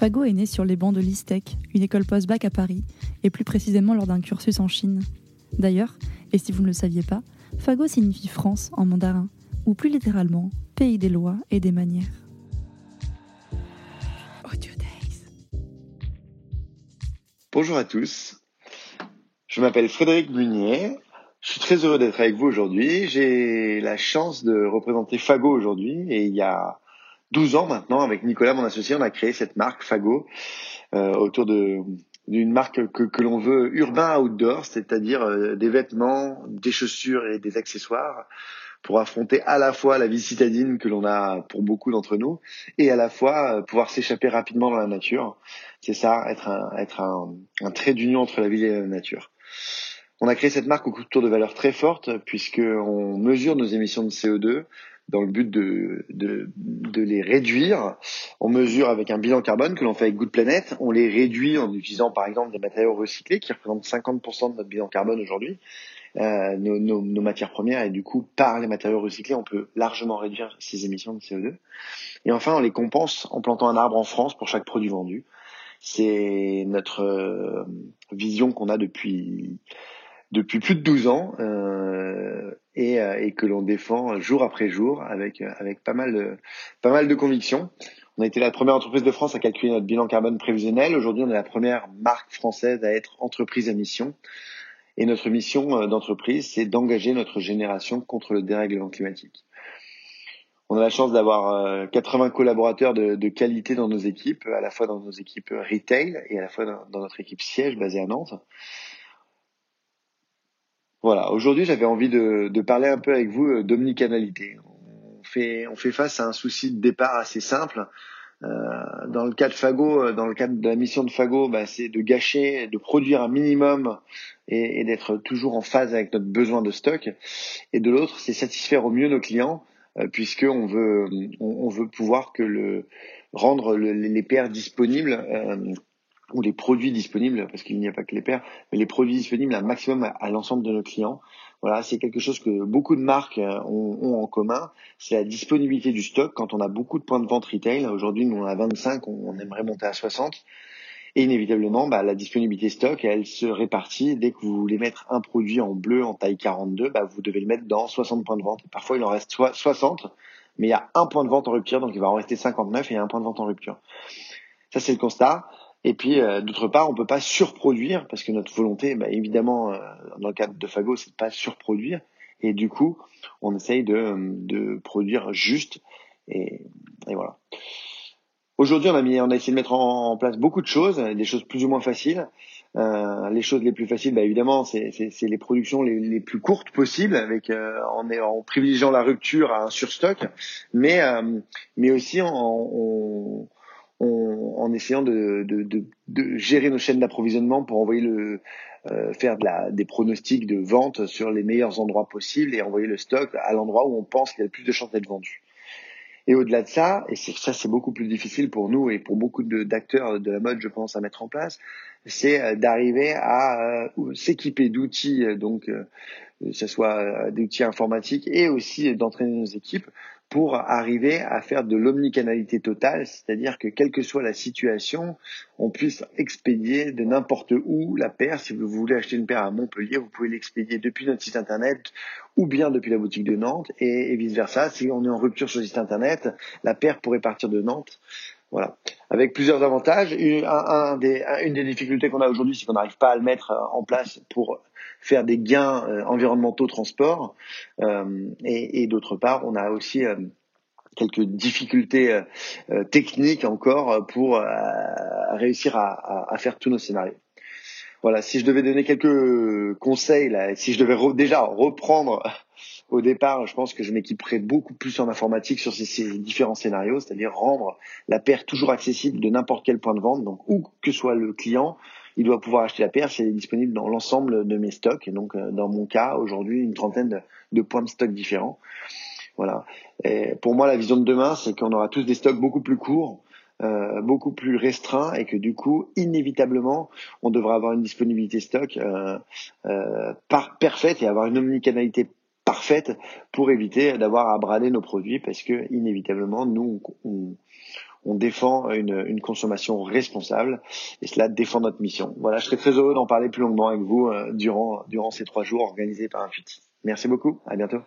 Fago est né sur les bancs de l'ISTEC, une école post-bac à Paris, et plus précisément lors d'un cursus en Chine. D'ailleurs, et si vous ne le saviez pas, Fago signifie France en mandarin, ou plus littéralement, pays des lois et des manières. Bonjour à tous, je m'appelle Frédéric Munier, je suis très heureux d'être avec vous aujourd'hui. J'ai la chance de représenter Fago aujourd'hui et il y a 12 ans maintenant, avec Nicolas, mon associé, on a créé cette marque Fago euh, autour d'une marque que, l'on veut urbain outdoor, c'est-à-dire euh, des vêtements, des chaussures et des accessoires pour affronter à la fois la vie citadine que l'on a pour beaucoup d'entre nous et à la fois euh, pouvoir s'échapper rapidement dans la nature. C'est ça, être un, trait d'union entre la ville et la nature. On a créé cette marque autour de valeurs très fortes puisque on mesure nos émissions de CO2 dans le but de, de, de, les réduire. On mesure avec un bilan carbone que l'on fait avec Good Planet. On les réduit en utilisant par exemple des matériaux recyclés qui représentent 50% de notre bilan carbone aujourd'hui. Euh, nos, nos, nos, matières premières et du coup par les matériaux recyclés on peut largement réduire ces émissions de CO2 et enfin on les compense en plantant un arbre en France pour chaque produit vendu c'est notre euh, vision qu'on a depuis depuis plus de 12 ans euh, et, euh, et, que l'on défend jour après jour avec avec pas mal de pas mal de convictions. On a été la première entreprise de France à calculer notre bilan carbone prévisionnel. Aujourd'hui, on est la première marque française à être entreprise à mission. Et notre mission euh, d'entreprise, c'est d'engager notre génération contre le dérèglement climatique. On a la chance d'avoir 80 collaborateurs de, de, qualité dans nos équipes, à la fois dans nos équipes retail et à la fois dans notre équipe siège basée à Nantes. Voilà, aujourd'hui j'avais envie de, parler un peu avec vous euh, d'omnicanalité. On fait, face à un souci de départ assez simple. Euh, dans le cas de Fago, euh, dans le cadre de la mission de Fago, bah, c'est de gâcher, de produire un minimum et, d'être toujours en phase avec notre besoin de stock. Et de l'autre, c'est satisfaire au mieux nos clients, euh, puisqu'on veut, on, veut pouvoir que le rendre le, les paires disponibles euh, ou les produits disponibles, parce qu'il n'y a pas que les paires, mais les produits disponibles un maximum à, l'ensemble de nos clients. Voilà, c'est quelque chose que beaucoup de marques euh, ont, en commun, c'est la disponibilité du stock. Quand on a beaucoup de points de vente retail, aujourd'hui nous on a 25, on, aimerait monter à 60. Et inévitablement, bah, la disponibilité stock, elle se répartit. Dès que vous voulez mettre un produit en bleu en taille 42, bah, vous devez le mettre dans 60 points de vente. Parfois, il en reste 60, mais il y a un point de vente en rupture, donc il va en rester 59 et il y a un point de vente en rupture. Ça, c'est le constat. Et puis, euh, d'autre part, on peut pas surproduire parce que notre volonté, bah, évidemment, euh, dans le cadre de Fago, c'est de pas surproduire. Et du coup, on essaye de, de produire juste. Et, et voilà. Aujourd'hui, on a mis, on a essayé de mettre en, place beaucoup de choses, des choses plus ou moins faciles. Euh, les choses les plus faciles, bah, évidemment, c'est les productions les, les, plus courtes possibles, avec euh, en, en, privilégiant la rupture à un surstock, mais euh, mais aussi en, en en essayant de, gérer nos chaînes d'approvisionnement pour envoyer le euh, faire des pronostics de vente sur les meilleurs endroits possibles et envoyer le stock à l'endroit où on pense qu'il y a le plus de chances d'être vendu. Et au-delà de ça, et ça c'est beaucoup plus difficile pour nous et pour beaucoup d'acteurs de, la mode, je pense, à mettre en place, c'est euh, d'arriver à euh, s'équiper d'outils, donc que ce soit d'outils informatiques et aussi d'entraîner nos équipes pour arriver à faire de l'omnicanalité totale, c'est-à-dire que quelle que soit la situation, on puisse expédier de n'importe où la paire. Si vous voulez acheter une paire à Montpellier, vous pouvez l'expédier depuis notre site internet ou bien depuis la boutique de Nantes et, vice versa. Si on est en rupture sur le site internet, la paire pourrait partir de Nantes. Voilà, avec plusieurs avantages. Une, un, des, difficultés qu'on a aujourd'hui, c'est qu'on n'arrive pas à le mettre en place pour faire des gains euh, environnementaux transport. Euh, et, d'autre part, on a aussi euh, quelques difficultés techniques encore pour réussir à, faire tous nos scénarios. Voilà, si je devais donner quelques conseils, là, si je devais déjà reprendre au départ, je pense que je m'équiperais beaucoup plus en informatique sur ces, différents scénarios, c'est-à-dire rendre la paire toujours accessible de n'importe quel point de vente, donc où que soit le client, il doit pouvoir acheter la paire si elle est disponible dans l'ensemble de mes stocks. Et donc, euh, dans mon cas, aujourd'hui, une trentaine de, points de stock différents. Voilà. Et pour moi, la vision de demain, c'est qu'on aura tous des stocks beaucoup plus courts, euh, beaucoup plus restreints, et que du coup, inévitablement, on devra avoir une disponibilité stock euh, par, parfaite et avoir une omnicanalité parfaite pour éviter d'avoir à brader nos produits, parce que inévitablement, nous, on, défend une, consommation responsable et cela défend notre mission. Voilà, je serais très heureux d'en parler plus longuement avec vous euh, durant, durant ces trois jours organisés par Infuti. Merci beaucoup, à bientôt.